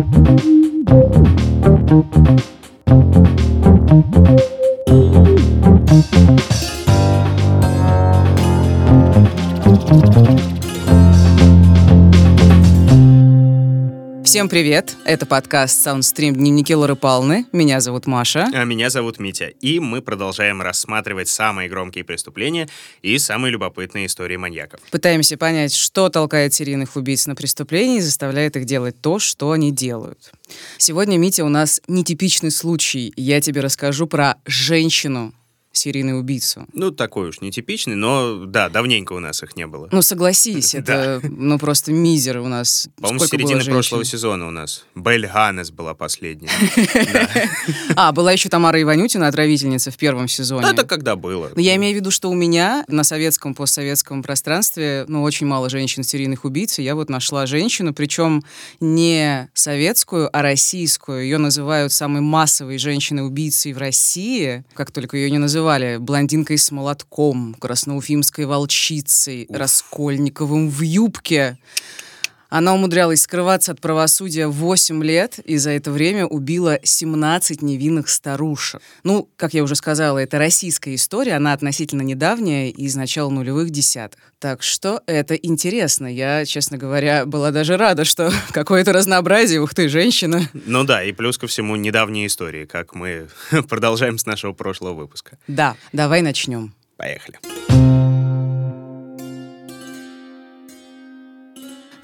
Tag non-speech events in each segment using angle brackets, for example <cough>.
thank you Всем привет! Это подкаст Soundstream Дневники Лоры Палны. Меня зовут Маша. А меня зовут Митя. И мы продолжаем рассматривать самые громкие преступления и самые любопытные истории маньяков. Пытаемся понять, что толкает серийных убийц на преступления и заставляет их делать то, что они делают. Сегодня, Митя, у нас нетипичный случай. Я тебе расскажу про женщину, серийный убийцу. Ну, такой уж нетипичный, но да, давненько у нас их не было. Ну, согласись, <laughs> это ну просто мизер у нас. По-моему, с середины прошлого сезона у нас. Бель Ганнес была последняя. <laughs> А, была еще Тамара Иванютина, отравительница в первом сезоне. Это когда было. Я имею в виду, что у меня на советском, постсоветском пространстве, ну, очень мало женщин-серийных убийц, и я вот нашла женщину, причем не советскую, а российскую. Ее называют самой массовой женщиной-убийцей в России, как только ее не называют называли блондинкой с молотком, красноуфимской волчицей, Уф. Раскольниковым в юбке. Она умудрялась скрываться от правосудия 8 лет и за это время убила 17 невинных старушек. Ну, как я уже сказала, это российская история, она относительно недавняя, из начала нулевых десятых. Так что это интересно. Я, честно говоря, была даже рада, что <laughs> какое-то разнообразие, ух ты, женщина. Ну да, и плюс ко всему недавние истории, как мы <laughs> продолжаем с нашего прошлого выпуска. Да, давай начнем. Поехали.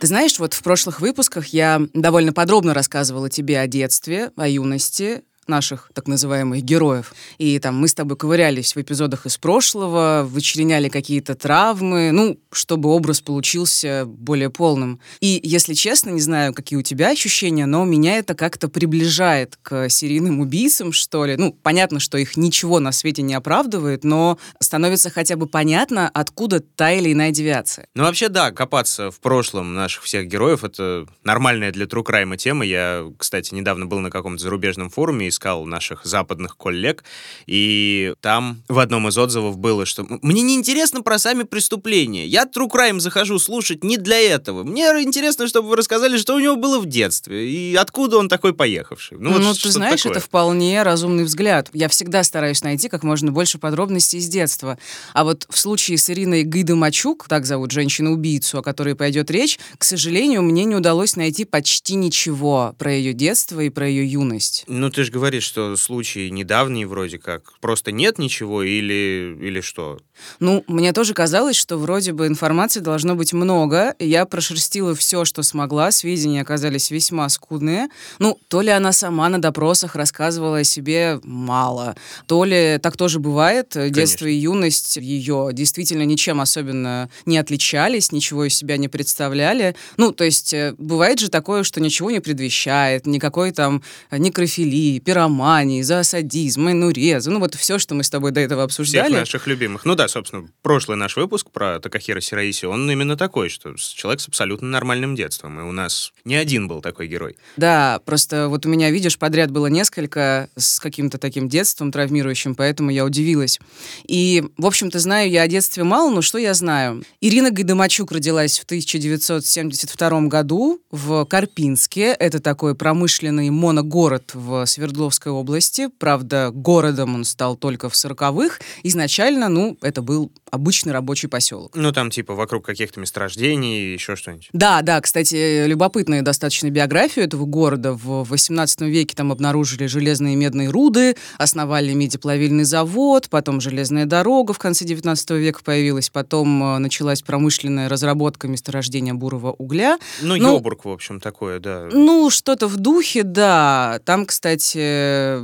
Ты знаешь, вот в прошлых выпусках я довольно подробно рассказывала тебе о детстве, о юности, наших так называемых героев. И там мы с тобой ковырялись в эпизодах из прошлого, вычленяли какие-то травмы, ну, чтобы образ получился более полным. И, если честно, не знаю, какие у тебя ощущения, но меня это как-то приближает к серийным убийцам, что ли. Ну, понятно, что их ничего на свете не оправдывает, но становится хотя бы понятно, откуда та или иная девиация. Ну, вообще, да, копаться в прошлом наших всех героев — это нормальная для True Crime тема. Я, кстати, недавно был на каком-то зарубежном форуме искал наших западных коллег, и там в одном из отзывов было, что «Мне не интересно про сами преступления. Я True Crime захожу слушать не для этого. Мне интересно, чтобы вы рассказали, что у него было в детстве, и откуда он такой поехавший». Ну, вот ну ты знаешь, такое. это вполне разумный взгляд. Я всегда стараюсь найти как можно больше подробностей из детства. А вот в случае с Ириной Гайдамачук, так зовут женщину-убийцу, о которой пойдет речь, к сожалению, мне не удалось найти почти ничего про ее детство и про ее юность. Ну, ты же говоришь, говоришь, что случай недавний вроде как. Просто нет ничего или, или что? Ну, мне тоже казалось, что вроде бы информации должно быть много. Я прошерстила все, что смогла. Сведения оказались весьма скудные. Ну, то ли она сама на допросах рассказывала о себе мало, то ли так тоже бывает. Конечно. Детство и юность ее действительно ничем особенно не отличались, ничего из себя не представляли. Ну, то есть э, бывает же такое, что ничего не предвещает, никакой там некрофилии, пиромании, зоосадизма, инуреза. Ну, вот все, что мы с тобой до этого обсуждали. Всех наших любимых. Ну да, собственно, прошлый наш выпуск про Такахира Сираиси, он именно такой, что человек с абсолютно нормальным детством. И у нас не один был такой герой. Да, просто вот у меня, видишь, подряд было несколько с каким-то таким детством травмирующим, поэтому я удивилась. И, в общем-то, знаю я о детстве мало, но что я знаю? Ирина Гайдамачук родилась в 1972 году в Карпинске. Это такой промышленный моногород в Свердловской Свердловской области. Правда, городом он стал только в 40-х. Изначально, ну, это был обычный рабочий поселок. Ну, там типа вокруг каких-то месторождений, еще что-нибудь. Да, да, кстати, любопытная достаточно биография этого города. В 18 веке там обнаружили железные и медные руды, основали медиплавильный завод, потом железная дорога в конце 19 века появилась, потом э, началась промышленная разработка месторождения бурого угля. Ну, ну Йобург, в общем, такое, да. Ну, что-то в духе, да. Там, кстати,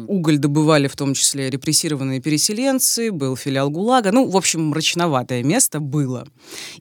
уголь добывали в том числе репрессированные переселенцы, был филиал ГУЛАГа. Ну, в общем, мрачноватое место было.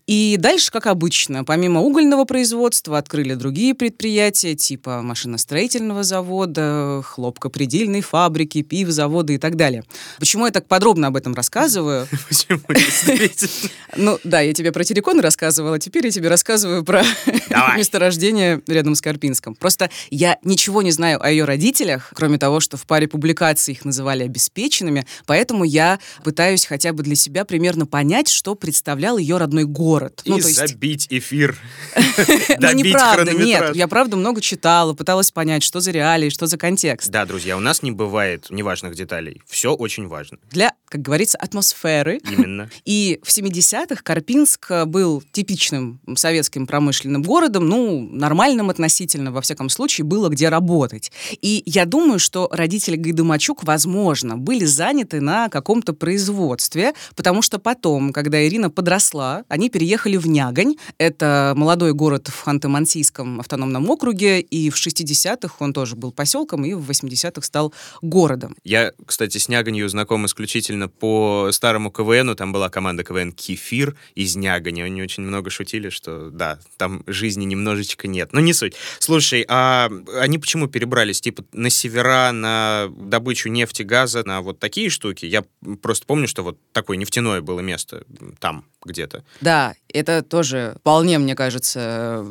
И дальше, как обычно, помимо угольного производства, открыли другие предприятия, типа машиностроительного завода, хлопкопредельной фабрики, пивзавода и так далее. Почему я так подробно об этом рассказываю? <laughs> Почему? <laughs> Ну, да, я тебе про телекон рассказывала, теперь я тебе рассказываю про <laughs> месторождение рядом с Карпинском. Просто я ничего не знаю о ее родителях, кроме того, того, что в паре публикаций их называли обеспеченными, поэтому я пытаюсь хотя бы для себя примерно понять, что представлял ее родной город. И ну, есть... забить эфир. <laughs> Ну, неправда, нет. Я, правда, много читала, пыталась понять, что за реалии, что за контекст. Да, друзья, у нас не бывает неважных деталей. Все очень важно. Для, как говорится, атмосферы. Именно. <laughs> И в 70-х Карпинск был типичным советским промышленным городом, ну, нормальным относительно, во всяком случае, было где работать. И я думаю, что родители Гайдамачук, возможно, были заняты на каком-то производстве, потому что потом, когда Ирина подросла, они переехали в Нягань. Это молодой город в Ханты-Мансийском автономном округе, и в 60-х он тоже был поселком, и в 80-х стал городом. Я, кстати, с Няганью знаком исключительно по старому КВНу. Там была команда КВН «Кефир» из Нягани. Они очень много шутили, что да, там жизни немножечко нет. Но не суть. Слушай, а они почему перебрались? Типа на севера, на добычу нефти, газа, на вот такие штуки? Я просто помню, что вот такое нефтяное было место там где-то. Да, это тоже вполне, мне кажется,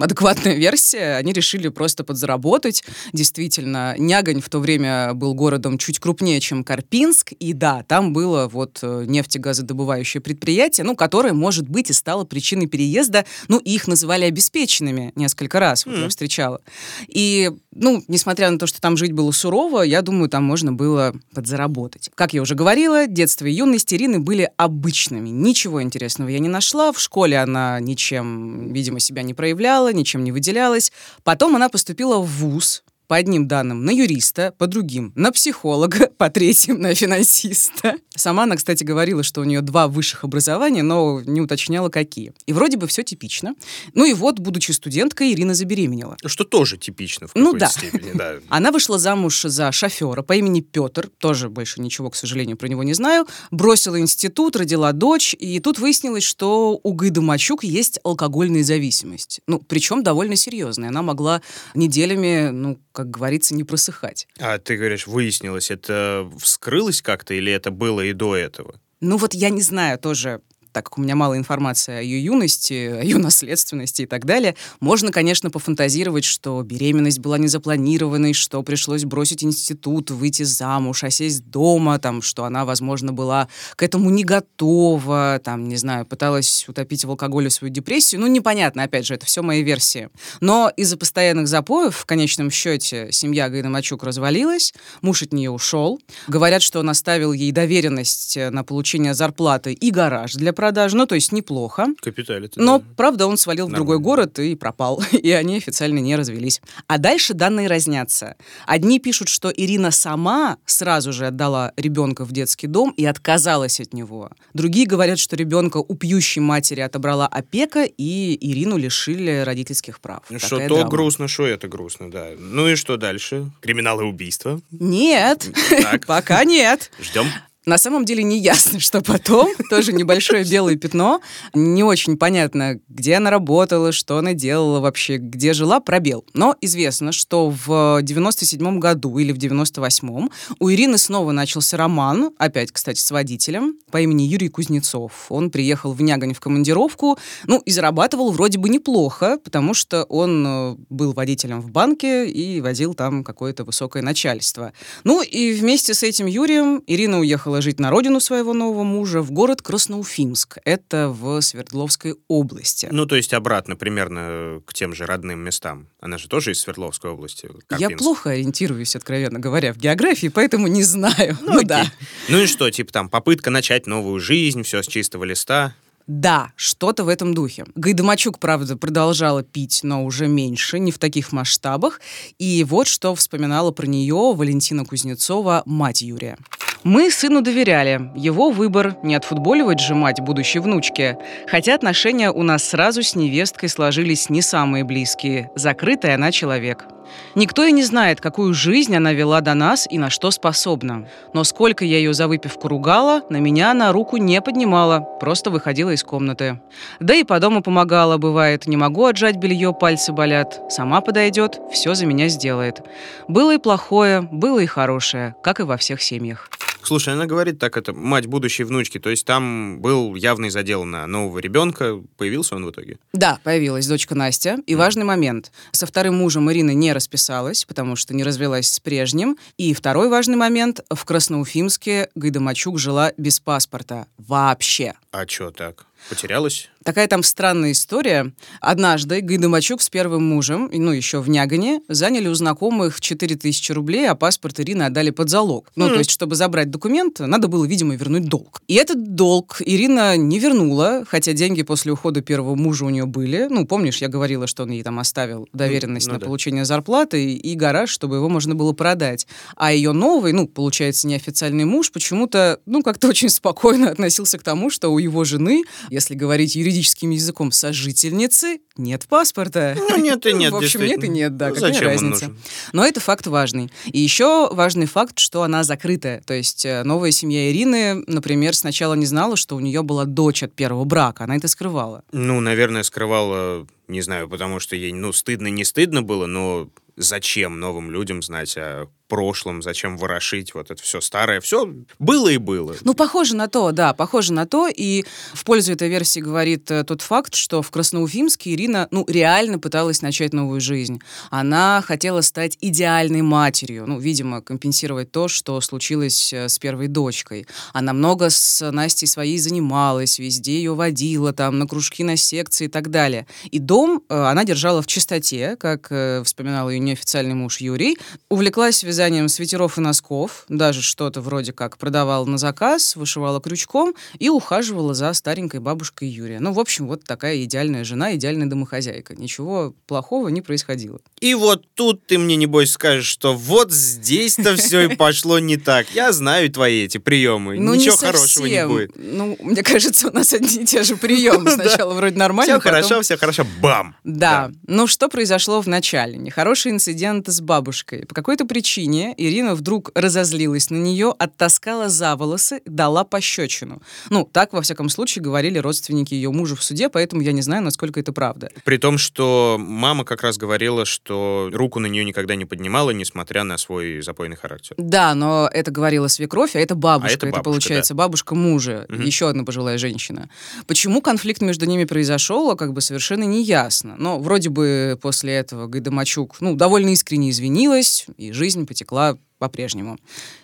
адекватная версия. Они решили просто подзаработать. Действительно, Нягань в то время был городом чуть крупнее, чем Карпинск. И да, там было вот э, нефтегазодобывающее предприятие, ну, которое, может быть, и стало причиной переезда. Ну, их называли обеспеченными несколько раз, вот mm. я встречала. И, ну, несмотря на то, что там жить было сурово, я думаю, там можно было подзаработать. Как я уже говорила, детство и юность Ирины были обычными. Ничего интересного я не нашла. В школе она ничем, видимо, себя не проявляла, ничем не выделялась. Потом она поступила в ВУЗ, по одним данным на юриста, по другим на психолога, <laughs> по третьим на финансиста. Сама она, кстати, говорила, что у нее два высших образования, но не уточняла, какие. И вроде бы все типично. Ну и вот, будучи студенткой, Ирина забеременела. Что тоже типично в ну, да. степени, да. <laughs> Она вышла замуж за шофера по имени Петр, тоже больше ничего, к сожалению, про него не знаю, бросила институт, родила дочь, и тут выяснилось, что у Гайды Мачук есть алкогольная зависимость. Ну, причем довольно серьезная. Она могла неделями, ну, как говорится, не просыхать. А ты говоришь, выяснилось, это вскрылось как-то или это было и до этого? Ну вот я не знаю тоже, так как у меня мало информации о ее юности, о ее наследственности и так далее, можно, конечно, пофантазировать, что беременность была незапланированной, что пришлось бросить институт, выйти замуж, а сесть дома, там, что она, возможно, была к этому не готова, там, не знаю, пыталась утопить в алкоголе свою депрессию. Ну, непонятно, опять же, это все мои версии. Но из-за постоянных запоев, в конечном счете, семья Гайнамачук развалилась, муж от нее ушел. Говорят, что он оставил ей доверенность на получение зарплаты и гараж для продажи, ну, то есть неплохо. Капиталит. Но, да. правда, он свалил Нормально. в другой город и пропал, <laughs> и они официально не развелись. А дальше данные разнятся. Одни пишут, что Ирина сама сразу же отдала ребенка в детский дом и отказалась от него. Другие говорят, что ребенка у пьющей матери отобрала опека, и Ирину лишили родительских прав. Ну, что то драма. грустно, что это грустно, да. Ну и что дальше? Криминал и убийство? Нет, <laughs> пока нет. Ждем. На самом деле не ясно, <laughs> что потом. Тоже небольшое белое пятно. Не очень понятно, где она работала, что она делала вообще, где жила, пробел. Но известно, что в 97 году или в 98-м у Ирины снова начался роман, опять, кстати, с водителем по имени Юрий Кузнецов. Он приехал в Нягань в командировку, ну, и зарабатывал вроде бы неплохо, потому что он э, был водителем в банке и возил там какое-то высокое начальство. Ну, и вместе с этим Юрием Ирина уехала уехала жить на родину своего нового мужа в город Красноуфимск. Это в Свердловской области. Ну, то есть обратно примерно к тем же родным местам. Она же тоже из Свердловской области. Карпинск. Я плохо ориентируюсь, откровенно говоря, в географии, поэтому не знаю. Ну, ну да. Ну и что, типа там попытка начать новую жизнь, все с чистого листа? Да, что-то в этом духе. Гайдамачук, правда, продолжала пить, но уже меньше, не в таких масштабах. И вот что вспоминала про нее Валентина Кузнецова, мать Юрия. Мы сыну доверяли. Его выбор — не отфутболивать же мать будущей внучки. Хотя отношения у нас сразу с невесткой сложились не самые близкие. Закрытая она человек. Никто и не знает, какую жизнь она вела до нас и на что способна. Но сколько я ее за выпивку ругала, на меня она руку не поднимала, просто выходила из комнаты. Да и по дому помогала, бывает. Не могу отжать белье, пальцы болят. Сама подойдет, все за меня сделает. Было и плохое, было и хорошее, как и во всех семьях. Слушай, она говорит так, это мать будущей внучки, то есть там был явный задел на нового ребенка. Появился он в итоге? Да, появилась дочка Настя. И важный момент. Со вторым мужем Ирина не расписалась, потому что не развелась с прежним. И второй важный момент. В Красноуфимске Гайдамачук жила без паспорта. Вообще. А что так? Потерялась? Такая там странная история. Однажды Гайдамачук с первым мужем, ну, еще в Нягане, заняли у знакомых 4000 рублей, а паспорт Ирины отдали под залог. Ну, mm. то есть, чтобы забрать документ, надо было, видимо, вернуть долг. И этот долг Ирина не вернула, хотя деньги после ухода первого мужа у нее были. Ну, помнишь, я говорила, что он ей там оставил доверенность ну, на да. получение зарплаты и гараж, чтобы его можно было продать. А ее новый, ну, получается, неофициальный муж почему-то, ну, как-то очень спокойно относился к тому, что у его жены, если говорить юридическим языком сожительницы нет паспорта. Ну, нет и <laughs> нет. В общем, нет и нет, да, какая Зачем разница. Но это факт важный. И еще важный факт, что она закрытая. То есть э, новая семья Ирины, например, сначала не знала, что у нее была дочь от первого брака. Она это скрывала. Ну, наверное, скрывала, не знаю, потому что ей, ну, стыдно, не стыдно было, но зачем новым людям знать о прошлом, зачем ворошить вот это все старое. Все было и было. Ну, похоже на то, да, похоже на то. И в пользу этой версии говорит э, тот факт, что в Красноуфимске Ирина, ну, реально пыталась начать новую жизнь. Она хотела стать идеальной матерью, ну, видимо, компенсировать то, что случилось э, с первой дочкой. Она много с Настей своей занималась, везде ее водила, там, на кружки, на секции и так далее. И дом э, она держала в чистоте, как вспоминал ее неофициальный муж Юрий. Увлеклась вязанием свитеров и носков, даже что-то вроде как продавала на заказ, вышивала крючком и ухаживала за старенькой бабушкой Юрия. Ну, в общем, вот такая идеальная жена, идеальная домохозяйка. Ничего плохого не происходило. И вот тут ты мне, небось, скажешь, что вот здесь-то все и <laughs> пошло не так. Я знаю твои эти приемы. Ну, Ничего не хорошего не будет. Ну, мне кажется, у нас одни и те же приемы. <laughs> Сначала вроде нормально, Все хорошо, все хорошо, бам! Да. Ну, что произошло в начале? Нехороший инцидент с бабушкой. По какой-то причине причине Ирина вдруг разозлилась на нее, оттаскала за волосы, дала пощечину. Ну, так, во всяком случае, говорили родственники ее мужа в суде, поэтому я не знаю, насколько это правда. При том, что мама как раз говорила, что руку на нее никогда не поднимала, несмотря на свой запойный характер. Да, но это говорила свекровь, а это бабушка. А это, бабушка, это получается да. бабушка мужа, угу. еще одна пожилая женщина. Почему конфликт между ними произошел, как бы совершенно не ясно. Но вроде бы после этого Гайдамачук, ну, довольно искренне извинилась, и жизнь потекла по-прежнему.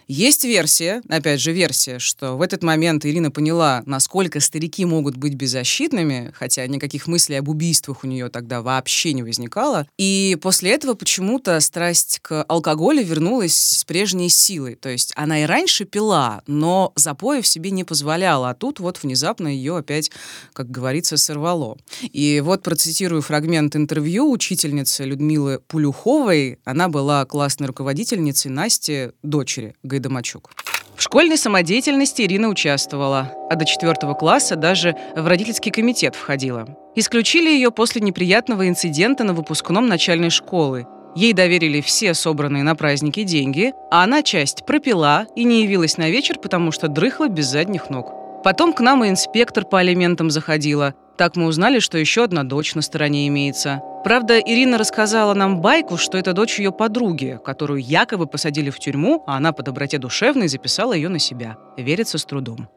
Есть версия, опять же версия, что в этот момент Ирина поняла, насколько старики могут быть беззащитными, хотя никаких мыслей об убийствах у нее тогда вообще не возникало. И после этого почему-то страсть к алкоголю вернулась с прежней силой. То есть она и раньше пила, но запоя в себе не позволяла, а тут вот внезапно ее опять, как говорится, сорвало. И вот процитирую фрагмент интервью учительницы Людмилы Пулюховой. Она была классной руководительницей Насти, дочери Гайдамачук. В школьной самодеятельности Ирина участвовала, а до четвертого класса даже в родительский комитет входила. Исключили ее после неприятного инцидента на выпускном начальной школы. Ей доверили все собранные на праздники деньги, а она часть пропила и не явилась на вечер, потому что дрыхла без задних ног. Потом к нам и инспектор по алиментам заходила. Так мы узнали, что еще одна дочь на стороне имеется. Правда, Ирина рассказала нам байку, что это дочь ее подруги, которую якобы посадили в тюрьму, а она по доброте душевной записала ее на себя. Верится с трудом.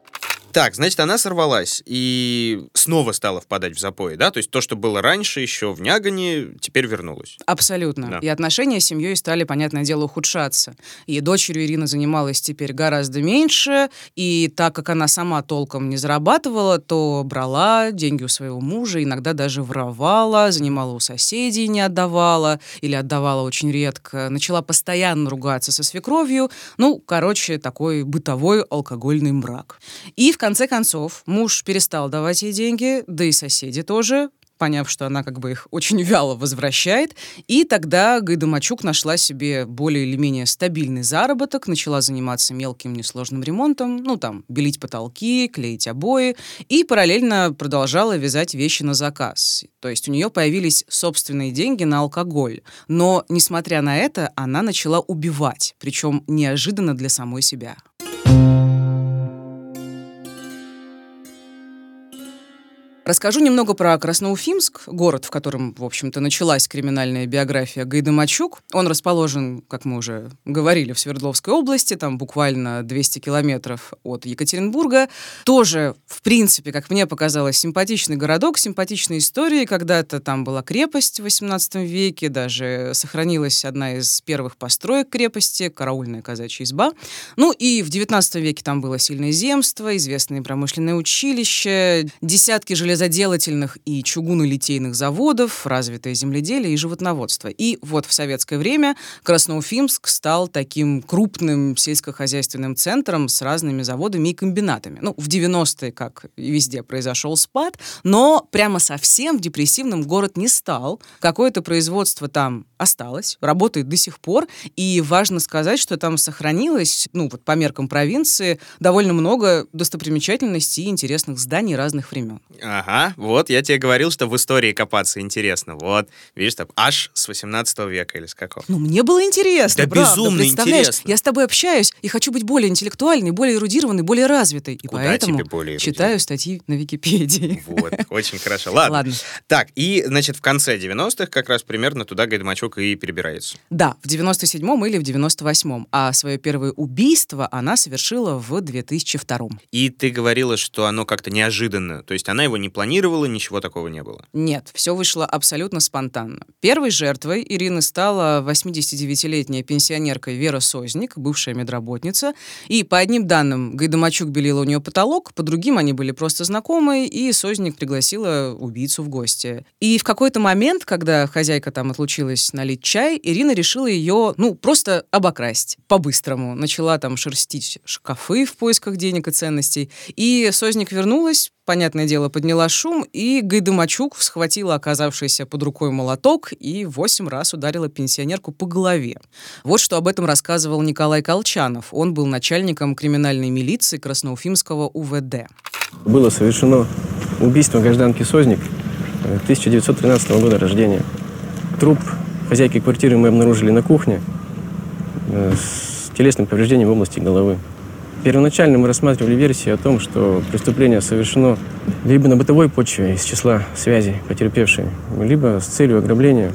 Так, значит, она сорвалась и снова стала впадать в запои, да? То есть то, что было раньше еще в Нягане, теперь вернулось. Абсолютно. Да. И отношения с семьей стали, понятное дело, ухудшаться. И дочерью Ирина занималась теперь гораздо меньше, и так как она сама толком не зарабатывала, то брала деньги у своего мужа, иногда даже воровала, занимала у соседей, не отдавала, или отдавала очень редко, начала постоянно ругаться со свекровью. Ну, короче, такой бытовой алкогольный мрак. И в конце концов, муж перестал давать ей деньги, да и соседи тоже, поняв, что она как бы их очень вяло возвращает. И тогда Гайдамачук нашла себе более или менее стабильный заработок, начала заниматься мелким несложным ремонтом, ну там, белить потолки, клеить обои, и параллельно продолжала вязать вещи на заказ. То есть у нее появились собственные деньги на алкоголь. Но, несмотря на это, она начала убивать, причем неожиданно для самой себя. Расскажу немного про Красноуфимск, город, в котором, в общем-то, началась криминальная биография Гайдамачук. Он расположен, как мы уже говорили, в Свердловской области, там буквально 200 километров от Екатеринбурга. Тоже, в принципе, как мне показалось, симпатичный городок, симпатичная история. Когда-то там была крепость в 18 веке, даже сохранилась одна из первых построек крепости, караульная казачья изба. Ну и в 19 веке там было сильное земство, известные промышленные училища, десятки железных железоделательных и чугунолитейных заводов, развитое земледелие и животноводство. И вот в советское время Красноуфимск стал таким крупным сельскохозяйственным центром с разными заводами и комбинатами. Ну, в 90-е, как и везде, произошел спад, но прямо совсем в депрессивном город не стал. Какое-то производство там осталось, работает до сих пор, и важно сказать, что там сохранилось, ну, вот по меркам провинции, довольно много достопримечательностей и интересных зданий разных времен. Ага. Ага, вот, я тебе говорил, что в истории копаться интересно. Вот, видишь, там аж с 18 века или с какого. Ну, мне было интересно, Да правда, безумно представляешь? интересно. Я с тобой общаюсь и хочу быть более интеллектуальной, более эрудированной, более развитой. И Куда поэтому тебе более читаю статьи на Википедии. Вот, очень хорошо. Ладно. Ладно. Так, и, значит, в конце 90-х как раз примерно туда Гайдамачук и перебирается. Да, в 97-м или в 98-м. А свое первое убийство она совершила в 2002-м. И ты говорила, что оно как-то неожиданно. То есть она его не планировала, ничего такого не было. Нет, все вышло абсолютно спонтанно. Первой жертвой Ирины стала 89-летняя пенсионерка Вера Созник, бывшая медработница. И по одним данным Гайдамачук белила у нее потолок, по другим они были просто знакомые, и Созник пригласила убийцу в гости. И в какой-то момент, когда хозяйка там отлучилась налить чай, Ирина решила ее, ну, просто обокрасть по-быстрому. Начала там шерстить шкафы в поисках денег и ценностей. И Созник вернулась, понятное дело, подняла шум, и Гайдамачук схватила оказавшийся под рукой молоток и восемь раз ударила пенсионерку по голове. Вот что об этом рассказывал Николай Колчанов. Он был начальником криминальной милиции Красноуфимского УВД. Было совершено убийство гражданки Созник э, 1913 года рождения. Труп хозяйки квартиры мы обнаружили на кухне э, с телесным повреждением в области головы. Первоначально мы рассматривали версию о том, что преступление совершено либо на бытовой почве из числа связей потерпевшей, либо с целью ограбления.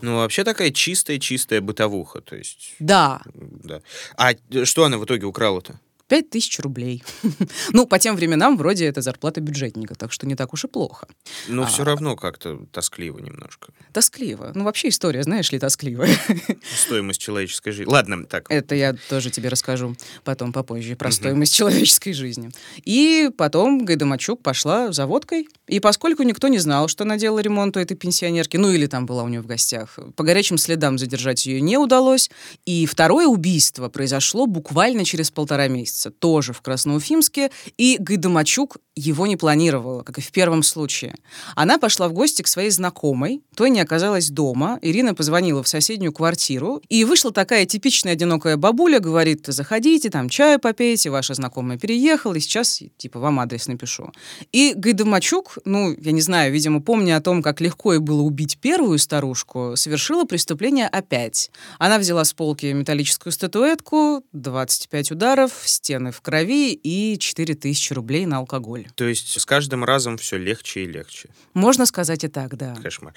Ну, вообще такая чистая-чистая бытовуха, то есть, Да, да. А что она в итоге украла-то? Пять тысяч рублей. <laughs> ну, по тем временам вроде это зарплата бюджетника, так что не так уж и плохо. Ну, А. все равно как-то тоскливо немножко. Тоскливо. Ну, вообще история, знаешь ли, тоскливая. <laughs> Стоимость человеческой жизни. Ладно, так. Это я тоже тебе расскажу потом попозже про стоимость <laughs> человеческой жизни. И потом Гайдамачук пошла за водкой. И поскольку никто не знал, что она делала ремонт у этой пенсионерки, ну или там была у нее в гостях, по горячим следам задержать ее не удалось. И второе убийство произошло буквально через полтора месяца, тоже в Красноуфимске. И Гайдамачук его не планировала, как и в первом случае. Она пошла в гости к своей знакомой, той не оказалась дома. Ирина позвонила в соседнюю квартиру, и вышла такая типичная одинокая бабуля, говорит, заходите, там чаю попейте, ваша знакомая переехала, и сейчас, типа, вам адрес напишу. И Гайдамачук, ну, я не знаю, видимо, помня о том, как легко ей было убить первую старушку, совершила преступление опять. Она взяла с полки металлическую статуэтку, 25 ударов, стены в крови и 4000 рублей на алкоголь. То есть с каждым разом все легче и легче. Можно сказать и так, да. Кошмар.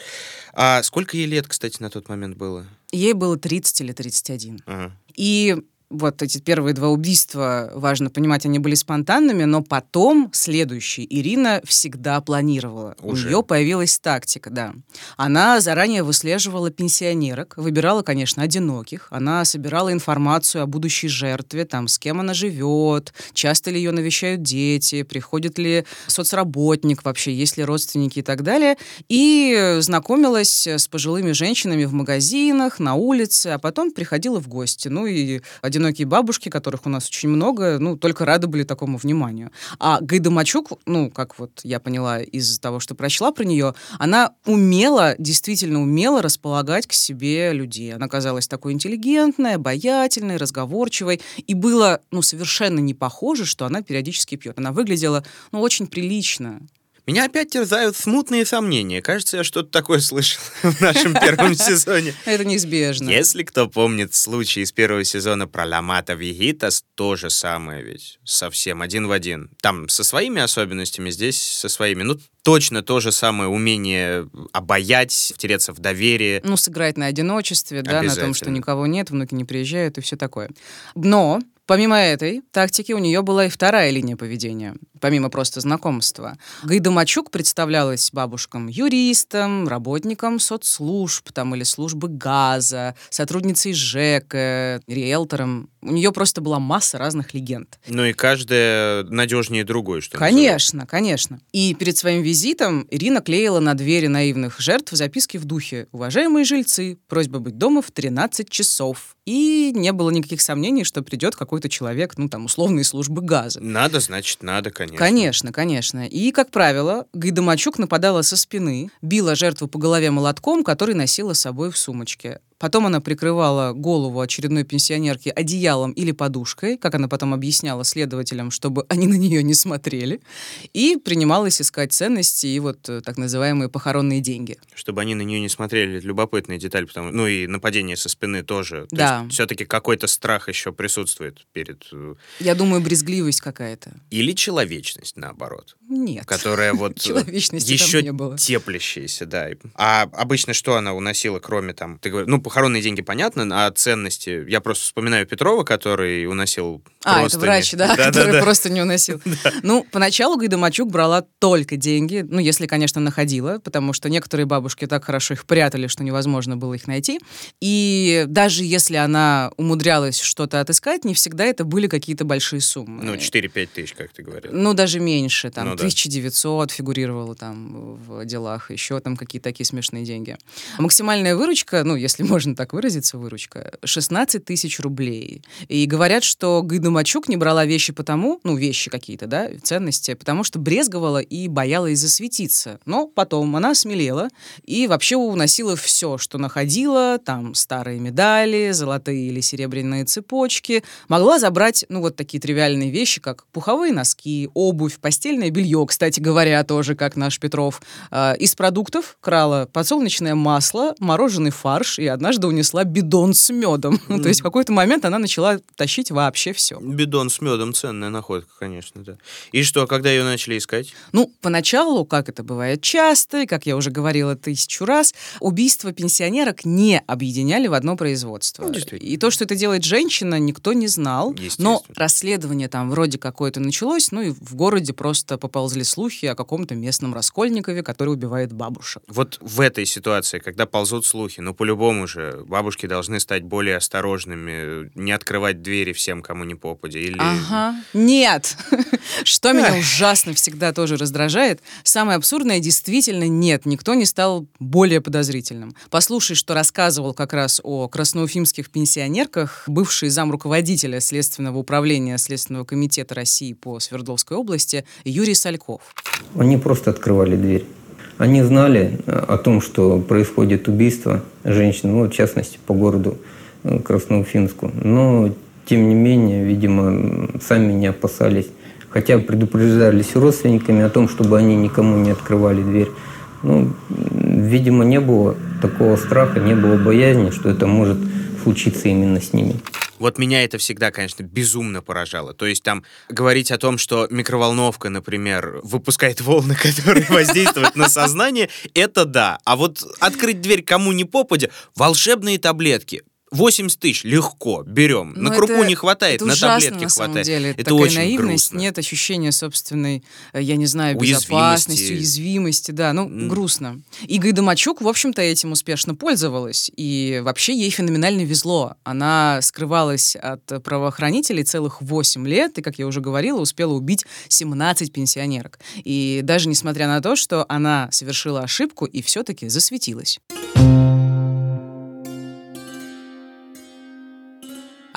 А сколько ей лет, кстати, на тот момент было? Ей было 30 или 31. Ага. И вот эти первые два убийства, важно понимать, они были спонтанными, но потом следующий Ирина всегда планировала. Уже. У нее появилась тактика, да. Она заранее выслеживала пенсионерок, выбирала, конечно, одиноких. Она собирала информацию о будущей жертве, там, с кем она живет, часто ли ее навещают дети, приходит ли соцработник вообще, есть ли родственники и так далее. И знакомилась с пожилыми женщинами в магазинах, на улице, а потом приходила в гости. Ну и одинокие бабушки, которых у нас очень много, ну, только рады были такому вниманию. А Гайдамачук, ну, как вот я поняла из того, что прочла про нее, она умела, действительно умела располагать к себе людей. Она казалась такой интеллигентной, обаятельной, разговорчивой. И было, ну, совершенно не похоже, что она периодически пьет. Она выглядела, ну, очень прилично. Меня опять терзают смутные сомнения. Кажется, я что-то такое слышал <laughs> в нашем первом <laughs> сезоне. Это неизбежно. Если кто помнит случай из первого сезона про Ламата Вигитас, то же самое ведь. Совсем один в один. Там со своими особенностями, здесь со своими. Ну, точно то же самое умение обаять, втереться в доверие. Ну, сыграть на одиночестве, да, на том, что никого нет, внуки не приезжают и все такое. Но Помимо этой тактики у нее была и вторая линия поведения, помимо просто знакомства. Гайда Мачук представлялась бабушкам юристом, работником соцслужб там, или службы газа, сотрудницей ЖЭКа, риэлтором. У нее просто была масса разных легенд. Ну и каждая надежнее другой, что Конечно, называется. конечно. И перед своим визитом Ирина клеила на двери наивных жертв записки в духе «Уважаемые жильцы, просьба быть дома в 13 часов». И не было никаких сомнений, что придет какой-то человек, ну, там, условные службы газа. Надо, значит, надо, конечно. Конечно, конечно. И, как правило, Гайдамачук нападала со спины, била жертву по голове молотком, который носила с собой в сумочке. Потом она прикрывала голову очередной пенсионерки одеялом или подушкой, как она потом объясняла следователям, чтобы они на нее не смотрели, и принималась искать ценности и вот э, так называемые похоронные деньги. Чтобы они на нее не смотрели, это любопытная деталь, потому ну и нападение со спины тоже. То да. все-таки какой-то страх еще присутствует перед... Э, Я думаю, брезгливость какая-то. Или человечность, наоборот. Нет. Которая вот э, <laughs> еще теплящаяся, да. А обычно что она уносила, кроме там, ты говоришь, ну, похоронные деньги, понятно, а ценности... Я просто вспоминаю Петрова, который уносил А, это врач, да, <laughs> да который да, просто не уносил. <laughs> Ну, поначалу Гайдамачук брала только деньги, ну, если, конечно, находила, потому что некоторые бабушки так хорошо их прятали, что невозможно было их найти. И даже если она умудрялась что-то отыскать, не всегда это были какие-то большие суммы. Ну, 4-5 тысяч, как ты говорил. Ну, даже меньше, там, ну, 1900 да. фигурировало там в делах, еще там какие-то такие смешные деньги. Максимальная выручка, ну, если можно можно так выразиться, выручка, 16 тысяч рублей. И говорят, что Гайдамачук не брала вещи потому, ну, вещи какие-то, да, ценности, потому что брезговала и боялась засветиться. Но потом она смелела и вообще уносила все, что находила, там старые медали, золотые или серебряные цепочки. Могла забрать, ну, вот такие тривиальные вещи, как пуховые носки, обувь, постельное белье, кстати говоря, тоже, как наш Петров. А, из продуктов крала подсолнечное масло, мороженый фарш и одна однажды унесла бидон с медом. Mm. <laughs> То есть в какой-то момент она начала тащить вообще все. Бидон с медом ценная находка, конечно, да. И что, когда ее начали искать? Ну, поначалу, как это бывает часто, и как я уже говорила тысячу раз, убийства пенсионерок не объединяли в одно производство. Ну, и то, что это делает женщина, никто не знал. Но расследование там вроде какое-то началось, ну и в городе просто поползли слухи о каком-то местном Раскольникове, который убивает бабушек. Вот в этой ситуации, когда ползут слухи, ну по-любому же же бабушки должны стать более осторожными, не открывать двери всем, кому не попадя. Или... Ага. Нет! <laughs> Что меня ужасно всегда тоже раздражает, самое абсурдное, действительно нет, никто не стал более подозрительным. Послушай, что рассказывал как раз о красноуфимских пенсионерках бывший зам руководителя Следственного управления Следственного комитета России по Свердловской области Юрий Сальков. Они просто открывали дверь. Они знали э, о том, что происходит убийство женщин, ну, в частности, по городу э, Красноуфимску. Но, тем не менее, видимо, сами не опасались. Хотя предупреждались родственниками о том, чтобы они никому не открывали дверь. Ну, видимо, не было такого страха, не было боязни, что это может случиться именно с ними. Вот меня это всегда, конечно, безумно поражало. То есть там говорить о том, что микроволновка, например, выпускает волны, <laughs> которые воздействуют на сознание, это да. А вот открыть дверь кому ни попадя, волшебные таблетки, 80 тысяч легко берем. Но на крупу это, не хватает, на ужасно, таблетки на хватает. Деле. Это Такая очень наивность, грустно. нет ощущения собственной, э, я не знаю, безопасности, уязвимости, да, ну, mm. грустно. И Гайдамачук, в общем-то, этим успешно пользовалась. И вообще ей феноменально везло. Она скрывалась от правоохранителей целых 8 лет, и, как я уже говорила, успела убить 17 пенсионерок. И даже несмотря на то, что она совершила ошибку и все-таки засветилась.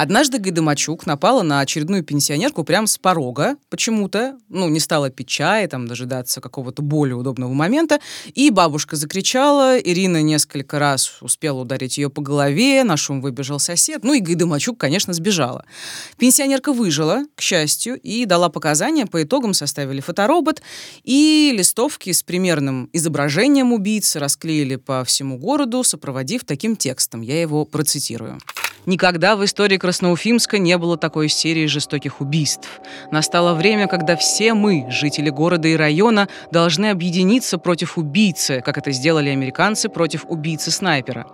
Однажды Гайдамачук напала на очередную пенсионерку прямо с порога почему-то, ну, не стала пить чай, там, дожидаться какого-то более удобного момента, и бабушка закричала, Ирина несколько раз успела ударить ее по голове, на шум выбежал сосед, ну и Гайдамачук, конечно, сбежала. Пенсионерка выжила, к счастью, и дала показания, по итогам составили фоторобот, и листовки с примерным изображением убийцы расклеили по всему городу, сопроводив таким текстом. Я его процитирую. Никогда в истории Красноуфимска не было такой серии жестоких убийств. Настало время, когда все мы, жители города и района, должны объединиться против убийцы, как это сделали американцы против убийцы-снайпера.